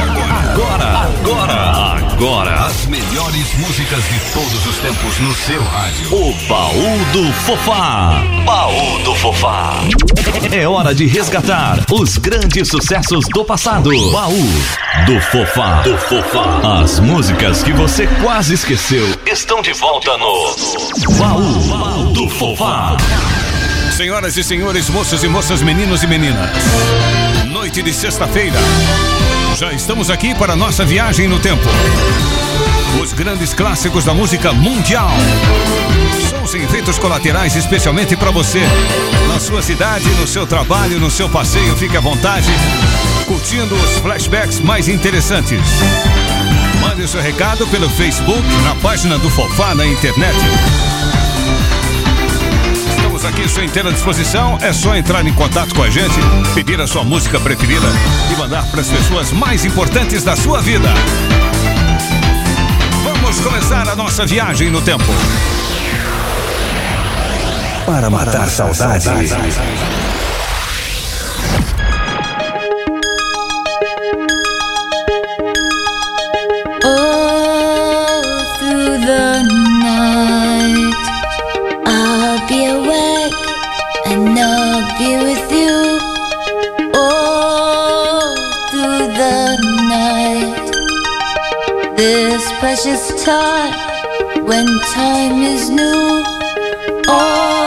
agora. Agora, agora. As melhores músicas de todos os tempos no seu rádio. O baú do Fofá. Baú do Fofá. É hora de resgatar os grandes sucessos do passado. Baú do Fofá. Do Fofá. As músicas que você quase esqueceu estão de volta no Baú do Fofá. Senhoras e senhores, moças e moças, meninos e meninas. Noite de sexta-feira. Já estamos aqui para nossa viagem no tempo. Os grandes clássicos da música mundial. Sons em efeitos colaterais especialmente para você. Na sua cidade, no seu trabalho, no seu passeio, fique à vontade. Curtindo os flashbacks mais interessantes. Mande seu recado pelo Facebook, na página do Fofá na internet. Estamos aqui sua inteira disposição. É só entrar em contato com a gente, pedir a sua música preferida e mandar para as pessoas mais importantes da sua vida. Vamos começar a nossa viagem no tempo. Para matar saudade. Precious time when time is new. All,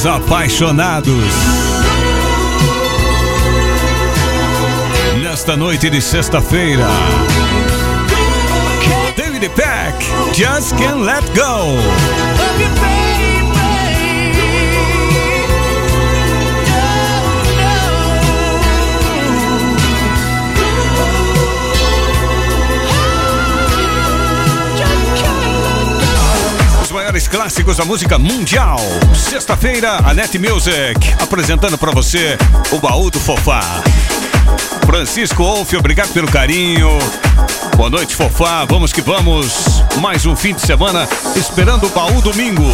e as velhinhas apaixonados. Nesta noite de sexta-feira. David Peck, Just Can't Let Go. Clássicos da música mundial. Sexta-feira, a Net Music apresentando pra você o baú do Fofá. Francisco Wolff, obrigado pelo carinho. Boa noite, Fofá. Vamos que vamos. Mais um fim de semana esperando o baú domingo.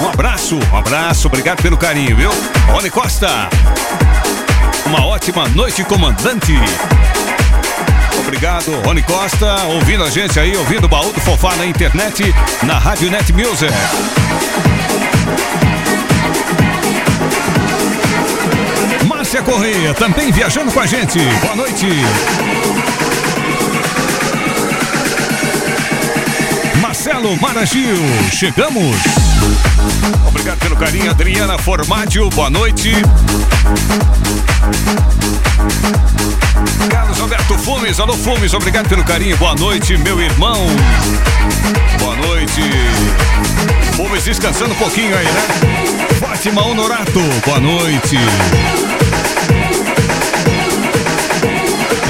Um abraço, um abraço. Obrigado pelo carinho, viu? Rony Costa. Uma ótima noite, comandante. Obrigado, Rony Costa, ouvindo a gente aí, ouvindo o baú do Fofá na internet, na Rádio Net Music. Márcia Correia, também viajando com a gente. Boa noite. Marcelo Maragil, chegamos. Obrigado pelo carinho, Adriana Formaggio, boa noite. Carlos Alberto Fumes, alô Fumes, obrigado pelo carinho, boa noite, meu irmão. Boa noite. Fumes descansando um pouquinho aí, né? Fátima Honorato, boa noite.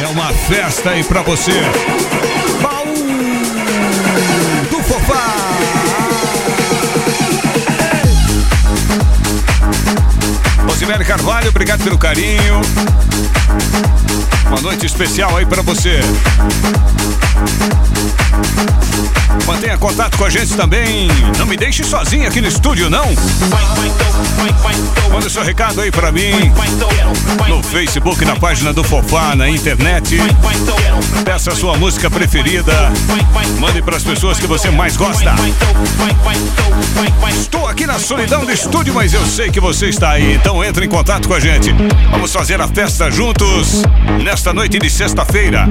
É uma festa aí pra você. Baú do Fofá. Rosemary Carvalho, obrigado pelo carinho. Uma noite especial aí para você. Mantenha contato com a gente também. Não me deixe sozinho aqui no estúdio, não. Manda seu recado aí pra mim. No Facebook, na página do Fofá, na internet. Peça a sua música preferida. Mande para as pessoas que você mais gosta. Estou aqui na solidão do estúdio, mas eu sei que você está aí. Então entre em contato com a gente. Vamos fazer a festa juntos nesta noite de sexta-feira.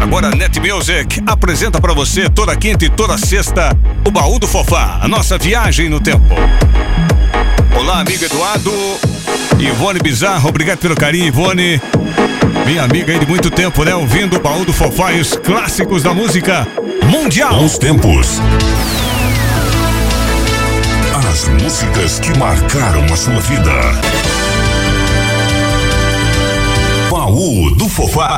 Agora Net Music apresenta para você toda quinta e toda sexta o baú do Fofá, a nossa viagem no tempo. Olá, amigo Eduardo. Ivone Bizarro, obrigado pelo carinho, Ivone. Minha amiga aí de muito tempo, né? Ouvindo o baú do Fofá e os clássicos da música mundial. Bons tempos. As músicas que marcaram a sua vida. Baú do Fofá.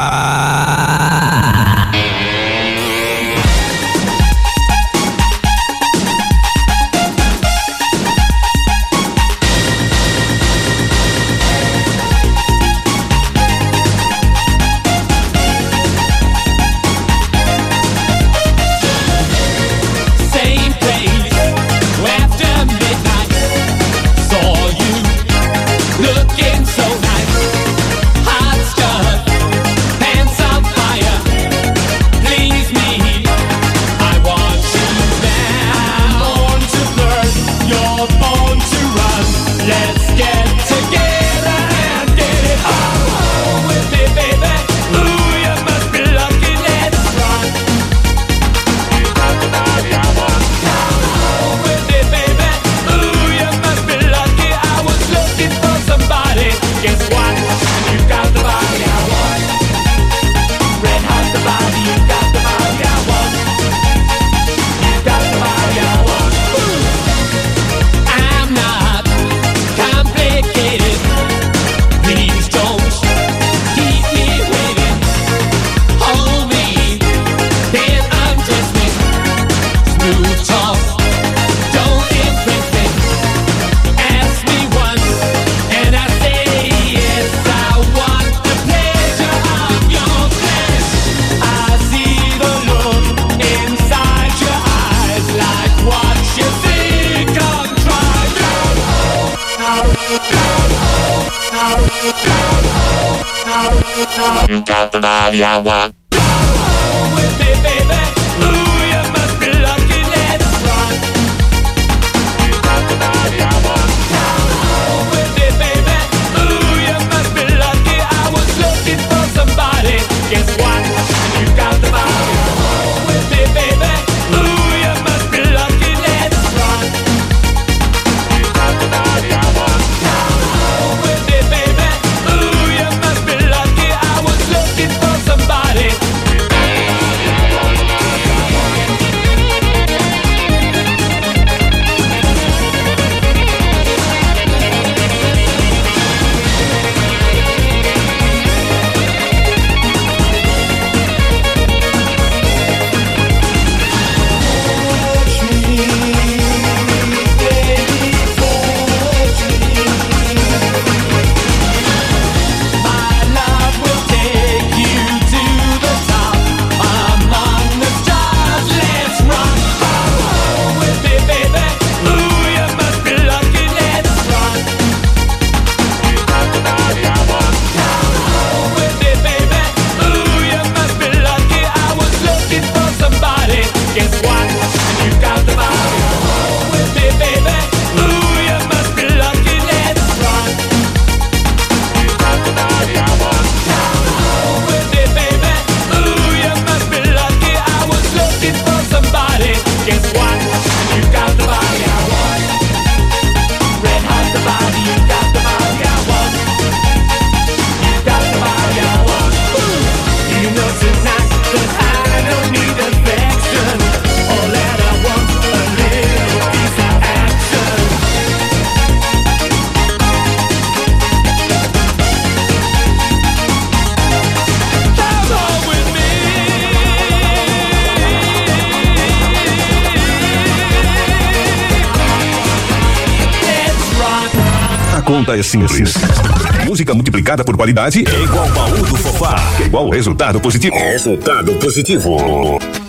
You got the body I want. Conta é simples. Música multiplicada por qualidade é igual baú do Fofá. É igual resultado positivo. Resultado positivo.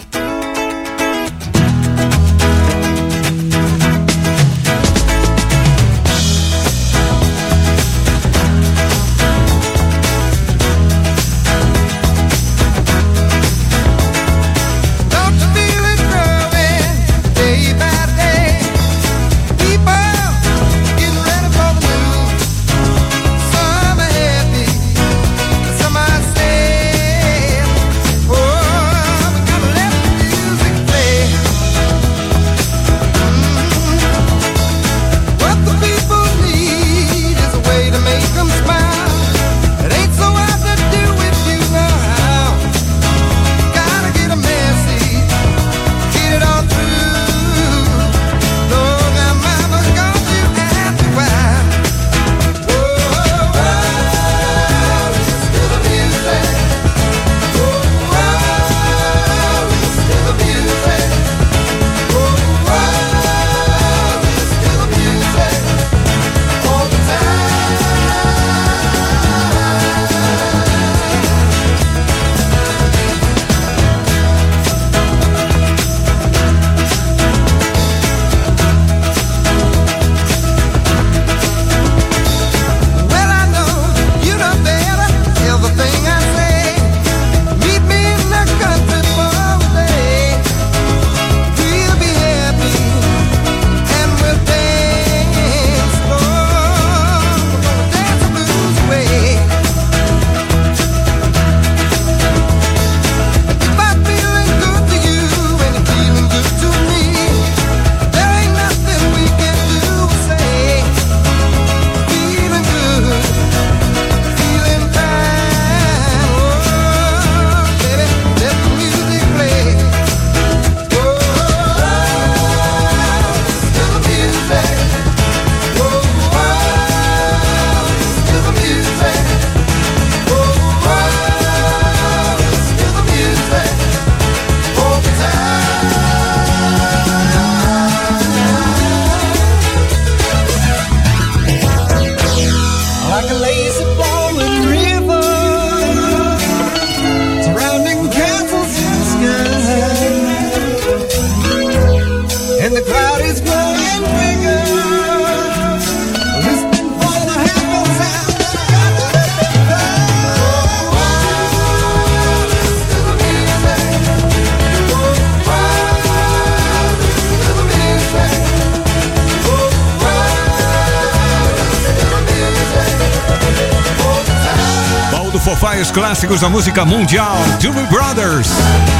Clássicos da música mundial. Doobie Brothers.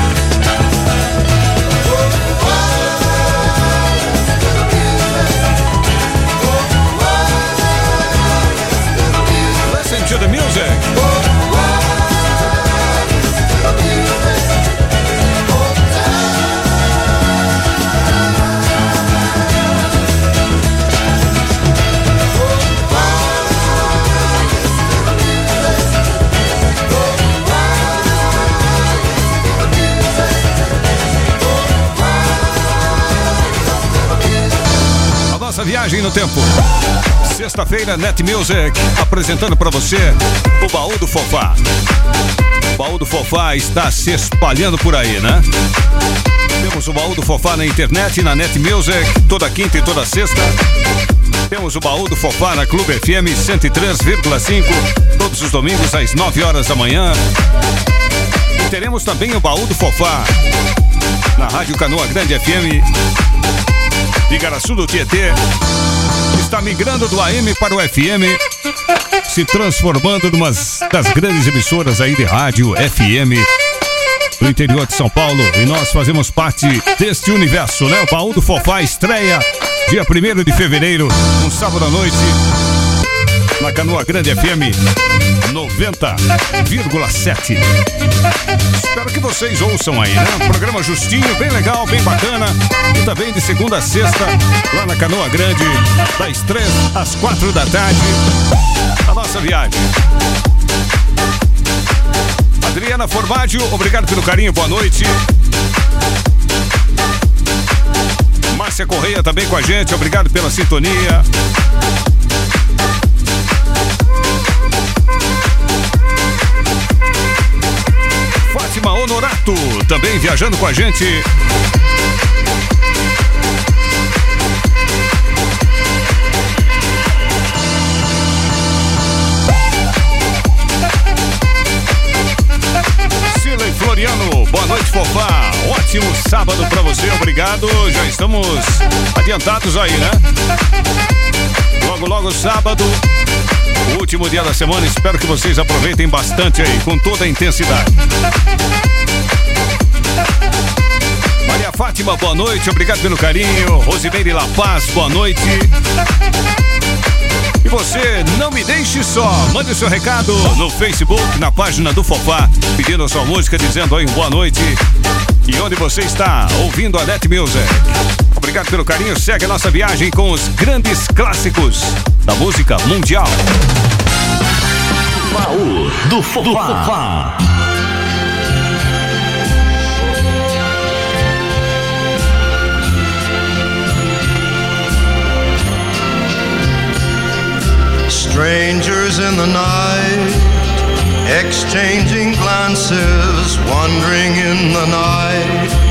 Nossa viagem no tempo. Sexta-feira, Net Music, apresentando para você o baú do Fofá. O baú do Fofá está se espalhando por aí, né? Temos o baú do Fofá na internet, na Net Music, toda quinta e toda sexta. Temos o baú do Fofá na Clube FM 103,5, todos os domingos às 9 horas da manhã. E teremos também o baú do Fofá na Rádio Canoa Grande FM Igaraçu do Tietê está migrando do AM para o FM, se transformando numa das grandes emissoras aí de rádio FM do interior de São Paulo. E nós fazemos parte deste universo, né? O Baú do Fofá estreia dia 1 de fevereiro, um sábado à noite, na Canoa Grande FM 90,7. Espero que vocês ouçam aí, né? Programa justinho, bem legal, bem bacana. E também de segunda a sexta, lá na Canoa Grande, das três às quatro da tarde. A nossa viagem. Adriana Formaggio, obrigado pelo carinho, boa noite. Márcia Correia também com a gente, obrigado pela sintonia. Honorato, também viajando com a gente. Cirlei Floriano, boa noite, fofá. Ótimo sábado pra você, obrigado. Já estamos adiantados aí, né? Logo, logo, sábado, último dia da semana. Espero que vocês aproveitem bastante aí, com toda a intensidade. Maria Fátima, boa noite, obrigado pelo carinho. Rosimeire La Paz, boa noite. E você, não me deixe só. Mande seu recado no Facebook, na página do Fofá, pedindo a sua música, dizendo aí boa noite. E onde você está ouvindo a Net Music. Obrigado pelo carinho. Segue a nossa viagem com os grandes clássicos da música mundial. Baú do Fofá. Strangers in the night, exchanging glances, wandering in the night.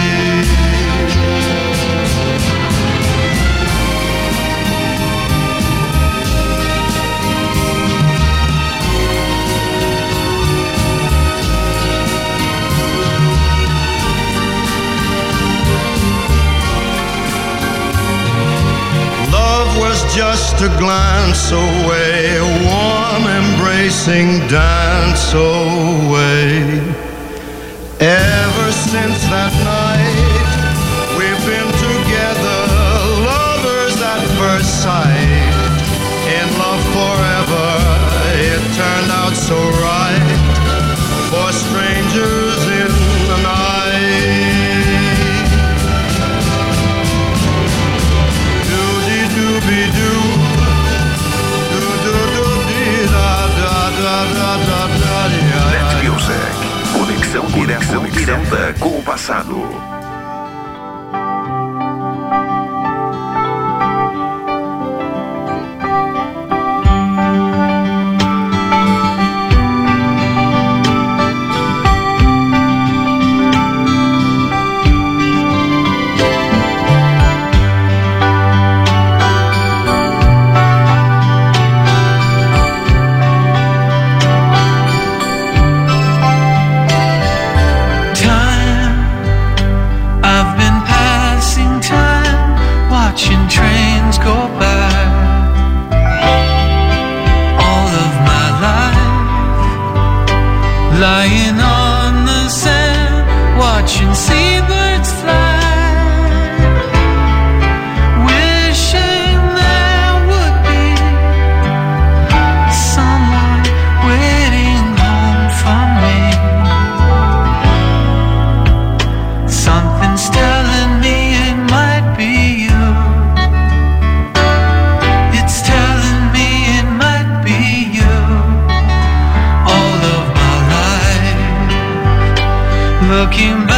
A glance away, a warm embracing dance away. Ever since that night, Conexão, direta com o passado. Looking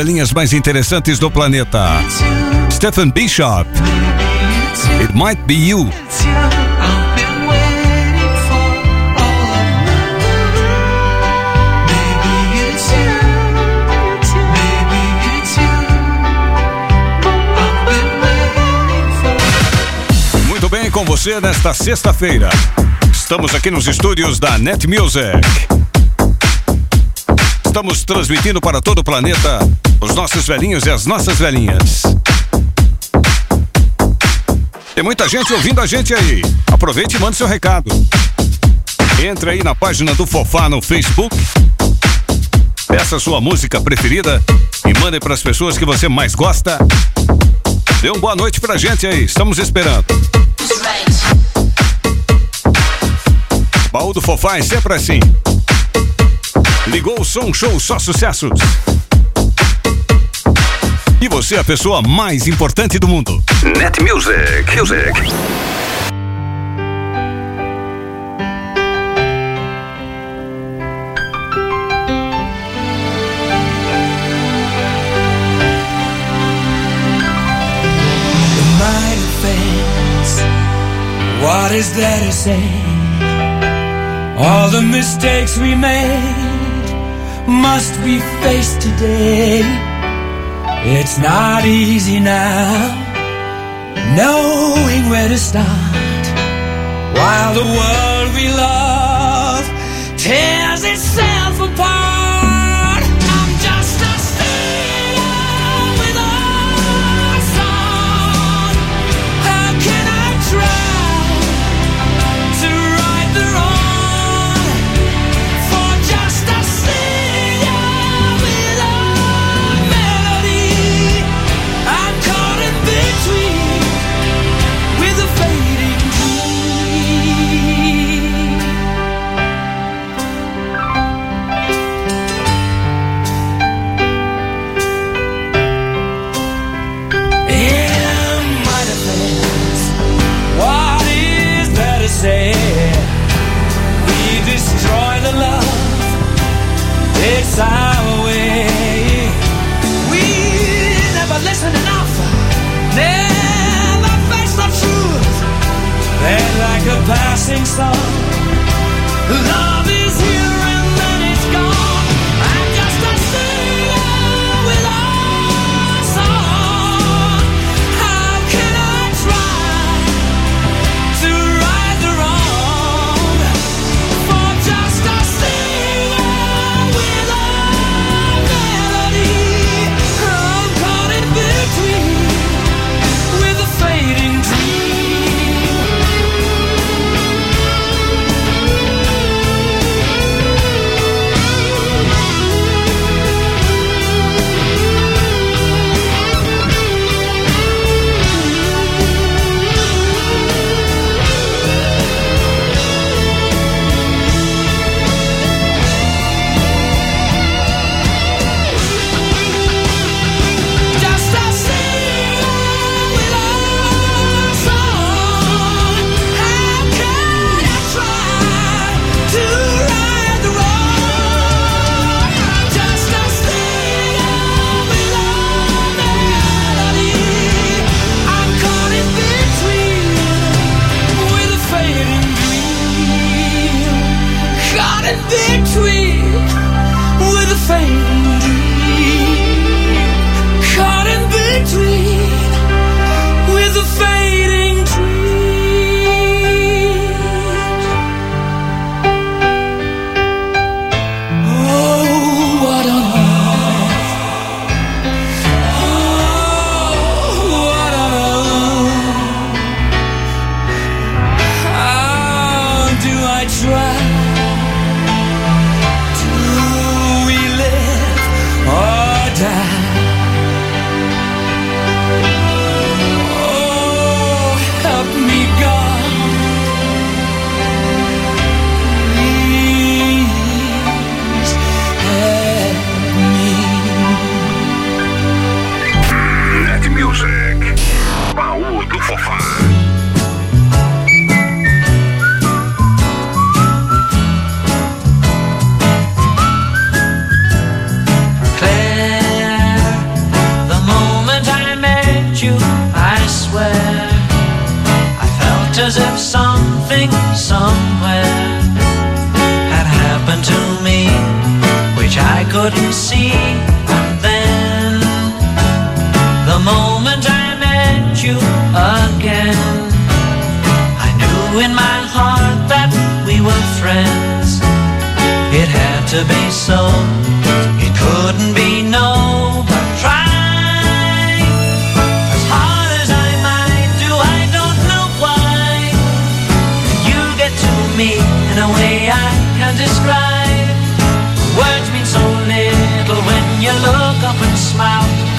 As velhinhas mais interessantes do planeta. Stephen Bishop. It might be you. Muito bem com você nesta sexta-feira. Estamos aqui nos estúdios da Net Music. Estamos transmitindo para todo o planeta os nossos velhinhos e as nossas velhinhas. Tem muita gente ouvindo a gente aí. Aproveite e mande seu recado. Entre aí na página do Fofá no Facebook. Peça sua música preferida e mande para as pessoas que você mais gosta. Dê uma boa noite pra gente aí. Estamos esperando. Baú do Fofá é sempre assim. Ligou o som show só sucessos. E você é a pessoa mais importante do mundo. Net Music. Music. What is there to say? All the mistakes we made must we face today. It's not easy now, knowing where to start. While the world we love tears itself a passing song, love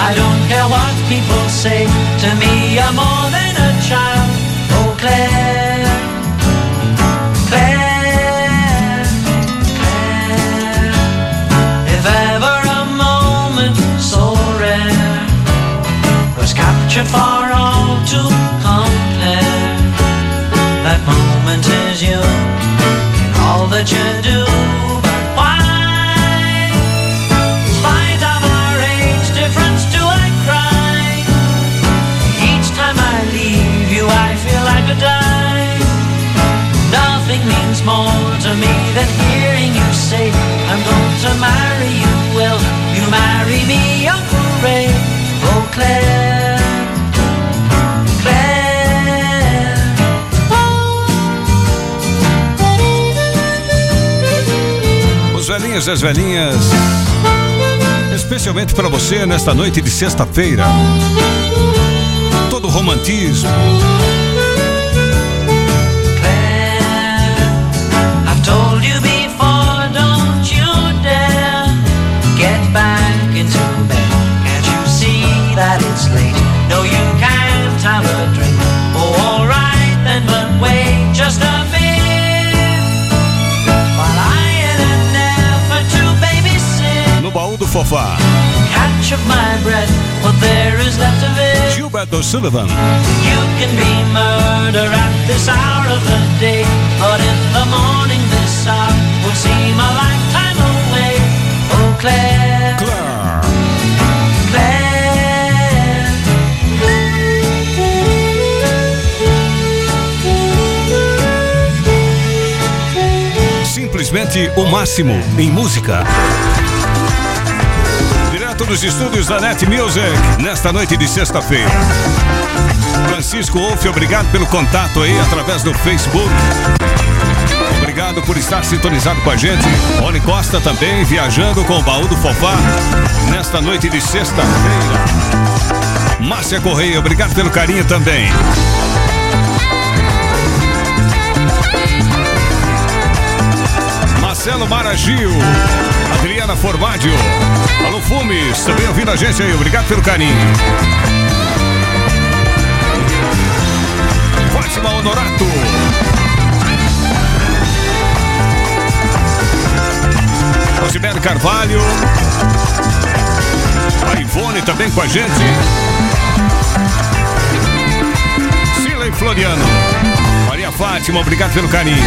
I don't care what people say. To me, you're more velhinhos e as velhinhas. Especialmente pra você nesta noite de sexta-feira. Todo romantismo. I've hour of the day, but in the morning this hour will seem a lifetime away. Oh, Claire, Claire. Claire. Simplesmente o máximo em música. Direto dos estúdios da Net Music, nesta noite de sexta-feira. Francisco Wolff, obrigado pelo contato aí através do Facebook. Obrigado por estar sintonizado com a gente. Rony Costa também viajando com o baú do Fofá nesta noite de sexta-feira. Márcia Correia, obrigado pelo carinho também. Marcelo Maragio, Adriana Formaggio, Alô Fumes, também ouvindo a gente aí, obrigado pelo carinho. Fátima Honorato. Rosimere Carvalho. A Ivone também com a gente. Sila Floriano. Maria Fátima, obrigado pelo carinho.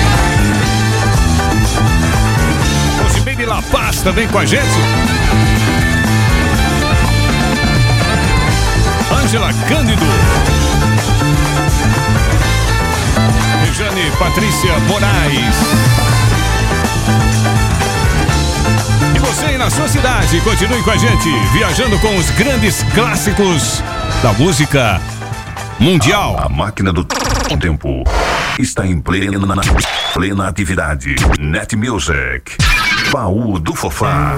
Rosimene La Paz também com a gente. Ângela Cândido. Rejane Patrícia Moraes. E você aí na sua cidade, continue com a gente, viajando com os grandes clássicos da música mundial. A máquina do tempo está em plena, plena atividade. Net Music. Baú do Fofá.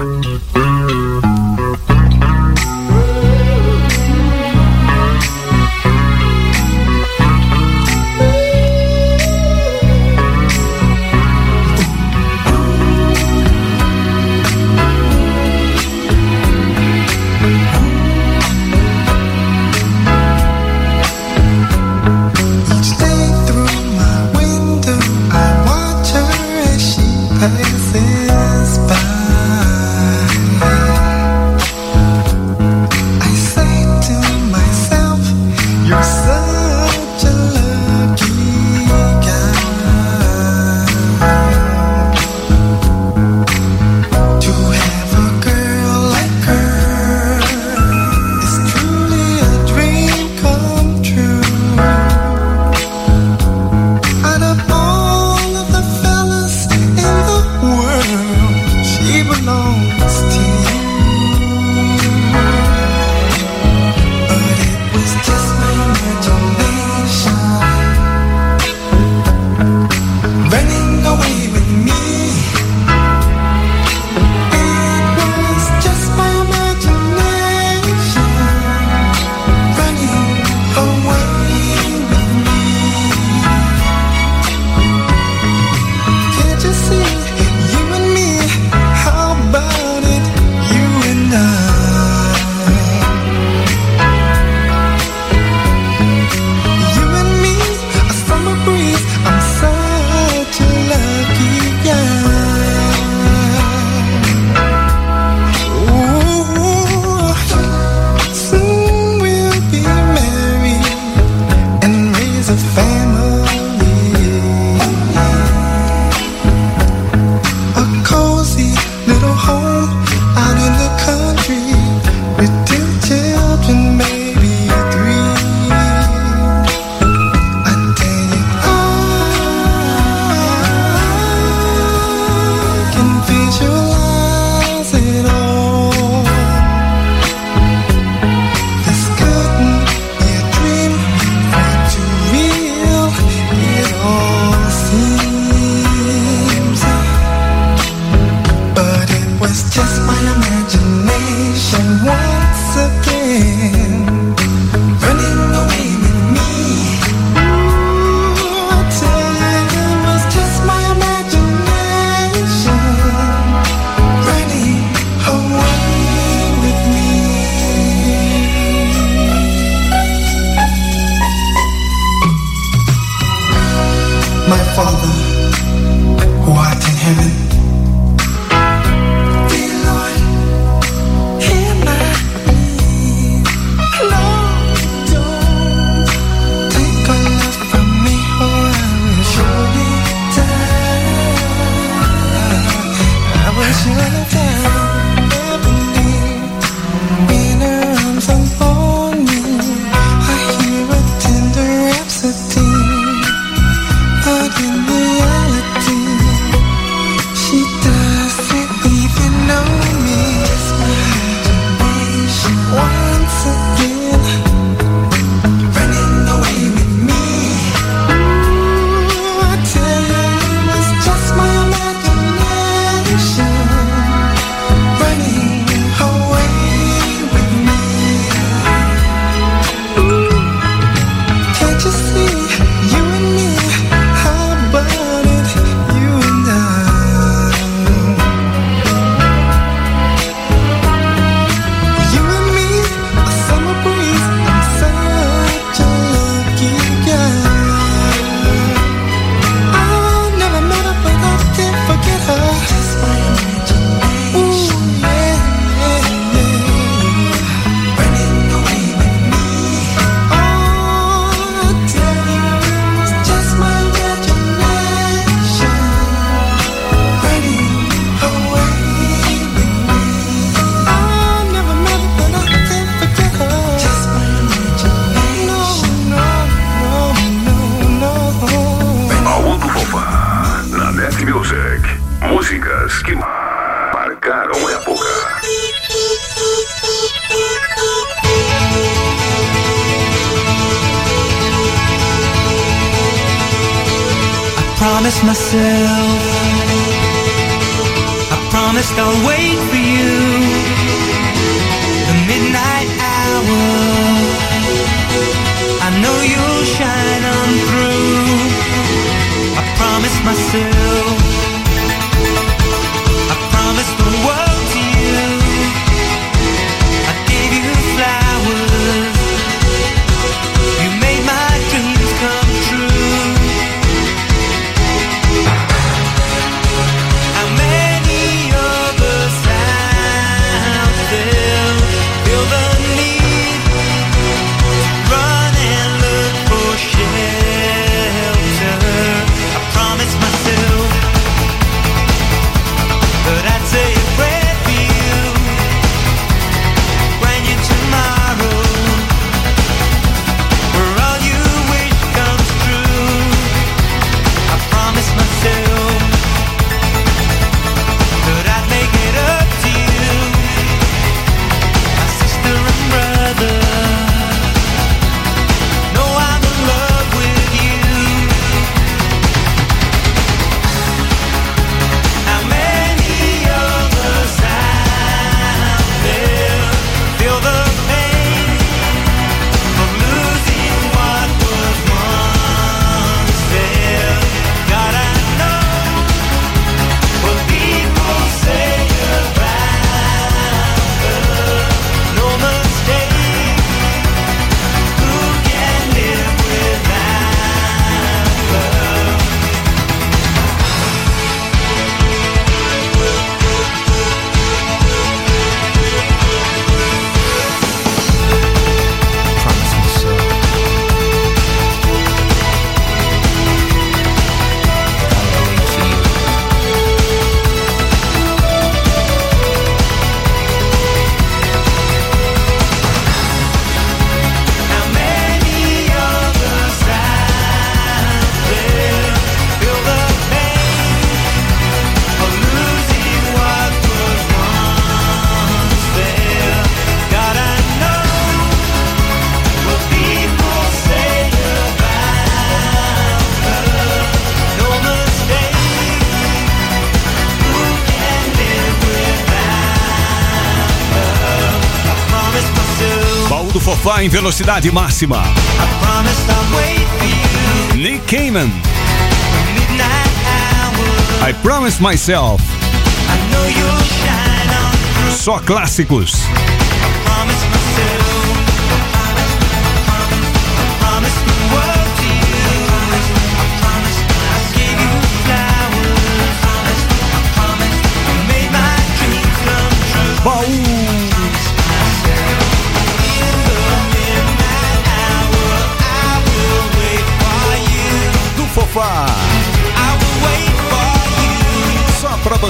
vai em velocidade máxima. Nick Cayman. I Promise Myself. Só clássicos.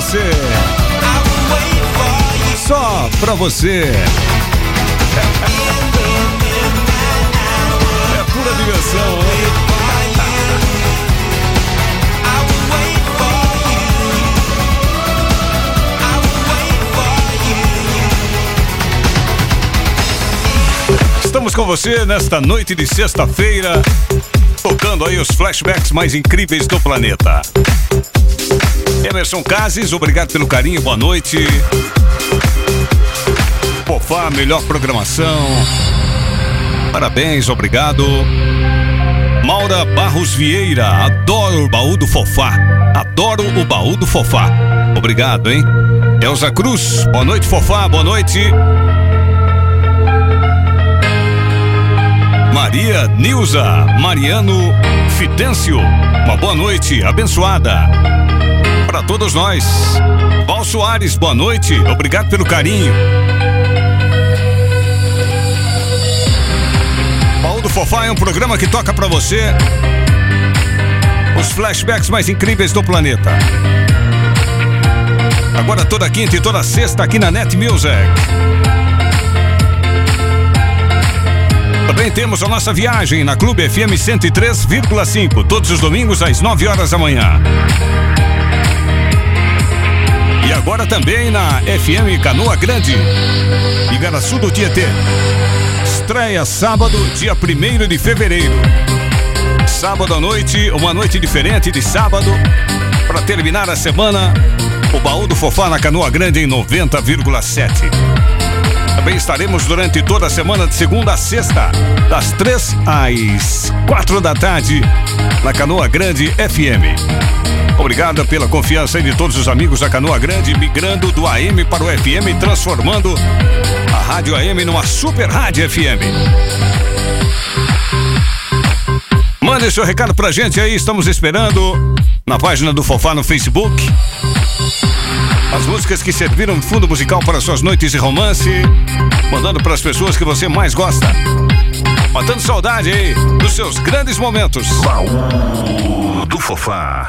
Você. Só pra você. É pura diversão, hein? Estamos com você nesta noite de sexta-feira, tocando aí os flashbacks mais incríveis do planeta. Emerson Cases, obrigado pelo carinho, boa noite. Pofá, melhor programação. Parabéns, obrigado. Maura Barros Vieira, adoro o baú do Fofá. Adoro o baú do Fofá. Obrigado, hein? Elza Cruz, boa noite, Fofá, boa noite. Maria Nilza Mariano Fidêncio, uma boa noite, abençoada. Para todos nós. Val Soares, boa noite, obrigado pelo carinho. Baú do Fofá é um programa que toca pra você os flashbacks mais incríveis do planeta. Agora toda quinta e toda sexta aqui na Net Music. Também temos a nossa viagem na Clube FM 103,5, todos os domingos às 9 horas da manhã. Agora também na FM Canoa Grande, Igaraçu do Tietê. Estreia sábado, dia 1 de fevereiro. Sábado à noite, uma noite diferente de sábado. Para terminar a semana, o baú do Fofá na Canoa Grande em 90,7. Também estaremos durante toda a semana de segunda a sexta, das três às quatro da tarde, na Canoa Grande FM. Obrigado pela confiança de todos os amigos da Canoa Grande, migrando do AM para o FM, transformando a Rádio AM numa super rádio FM. Mande seu recado pra gente aí, estamos esperando na página do Fofá no Facebook. As músicas que serviram fundo musical para suas noites de romance, mandando para as pessoas que você mais gosta. Matando saudade aí dos seus grandes momentos. Baú do Fofá.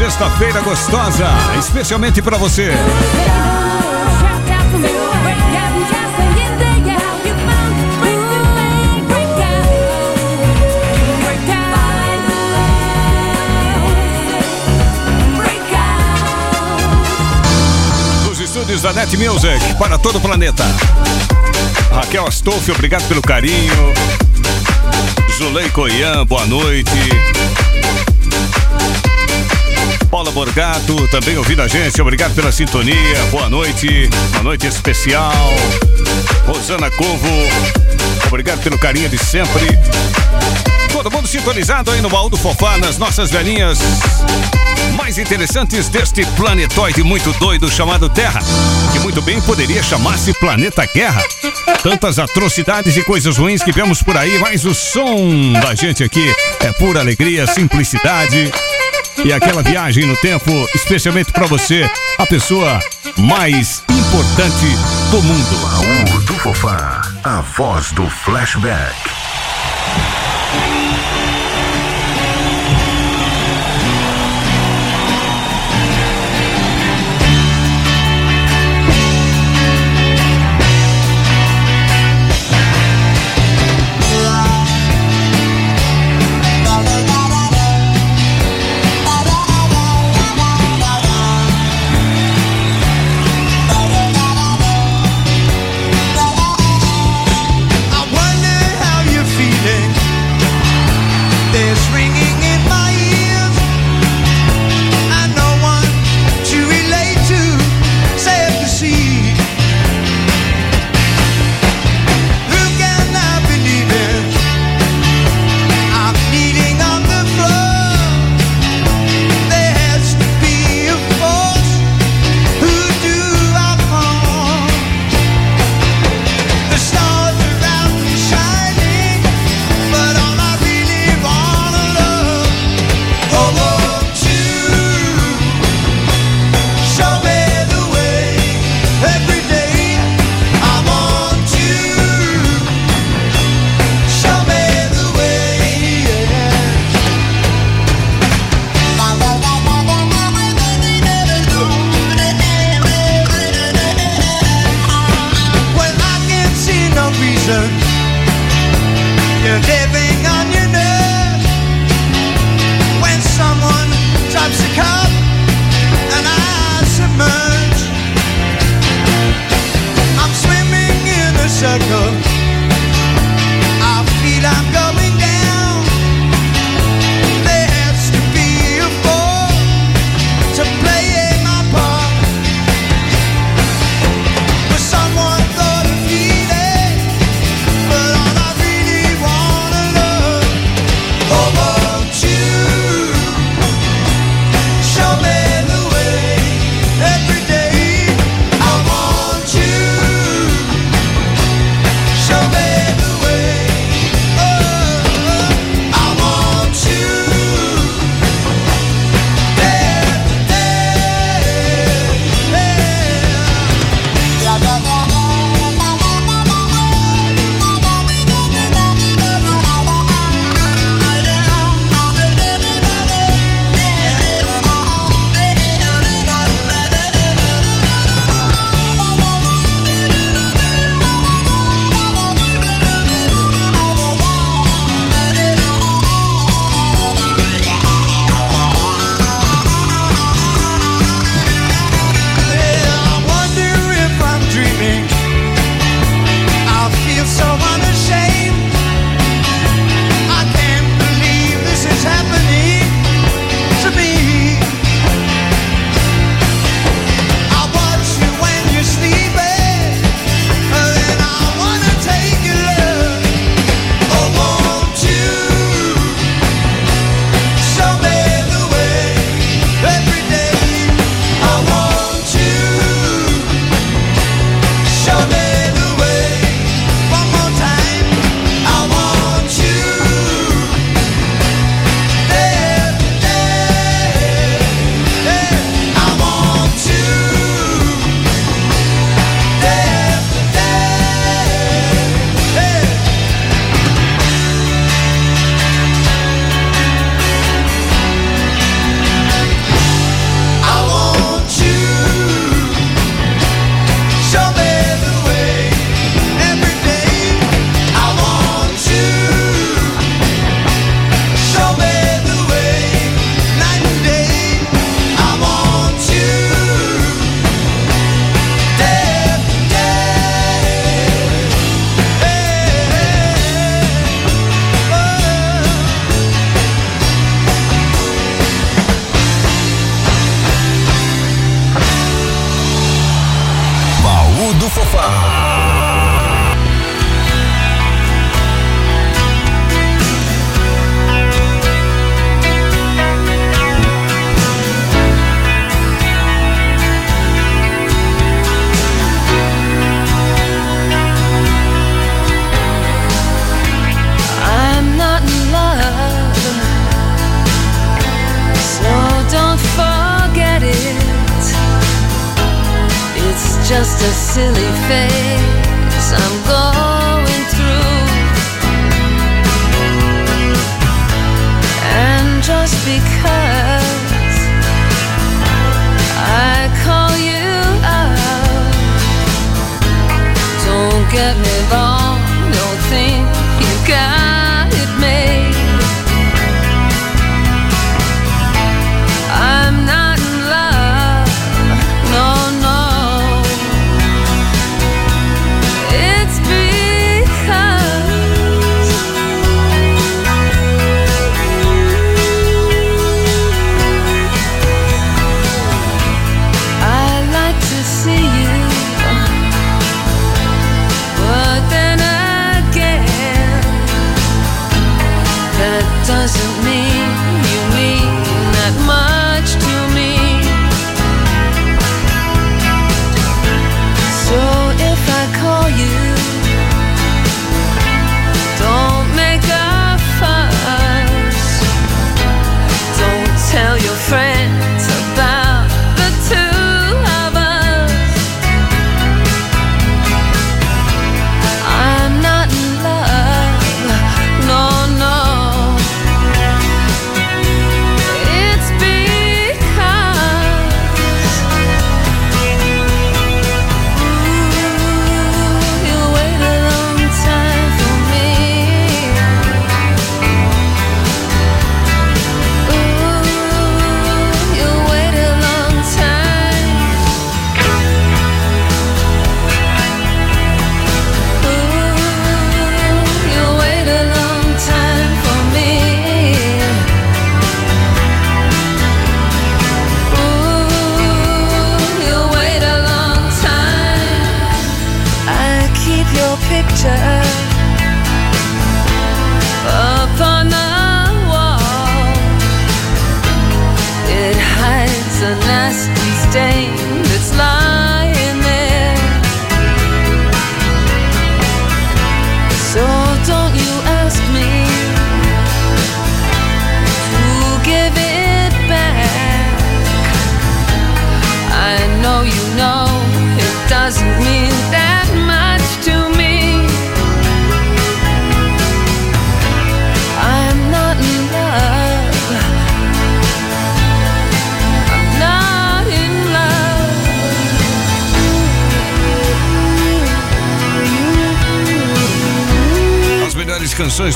sexta-feira gostosa, especialmente para você. Os estúdios da Net Music para todo o planeta. Raquel Astolfi, obrigado pelo carinho. Zulei Coian, boa noite. Paula Borgato também ouvindo a gente. Obrigado pela sintonia. Boa noite. Uma noite especial. Rosana Covo. Obrigado pelo carinho de sempre. Todo mundo sintonizado aí no baú do Fofá, nas nossas velhinhas mais interessantes deste planetoide muito doido chamado Terra, que muito bem poderia chamar-se Planeta Guerra. Tantas atrocidades e coisas ruins que vemos por aí, mas o som da gente aqui é pura alegria, simplicidade e aquela viagem no tempo, especialmente para você, a pessoa mais importante do mundo. Raul do Fofá, a voz do flashback. Just a silly phase I'm going through. And just because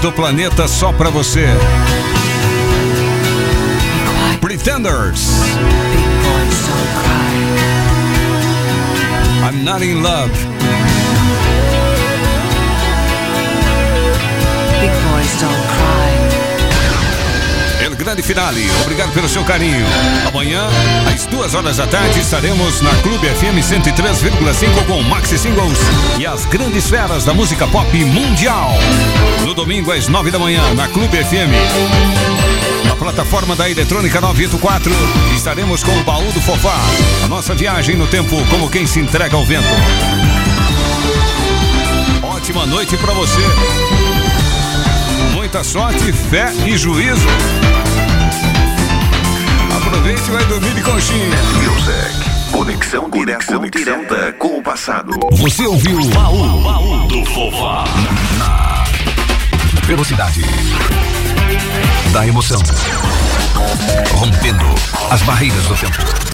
do planeta só pra você. Pretenders. I'm not in love. Grande Finale, obrigado pelo seu carinho. Amanhã, às duas horas da tarde, estaremos na Clube FM 103,5 com Maxi Singles e as grandes feras da música pop mundial. No domingo, às nove da manhã, na Clube FM. Na plataforma da Eletrônica 984, estaremos com o Baú do Fofá. A nossa viagem no tempo como quem se entrega ao vento. Ótima noite pra você. Muita sorte, fé e juízo. Aproveite e vai dormir de conchinha. Music. Conexão direta, conexão direta com o passado. Você ouviu o baú, baú do Fofá. Na velocidade da emoção. Rompendo as barreiras do tempo.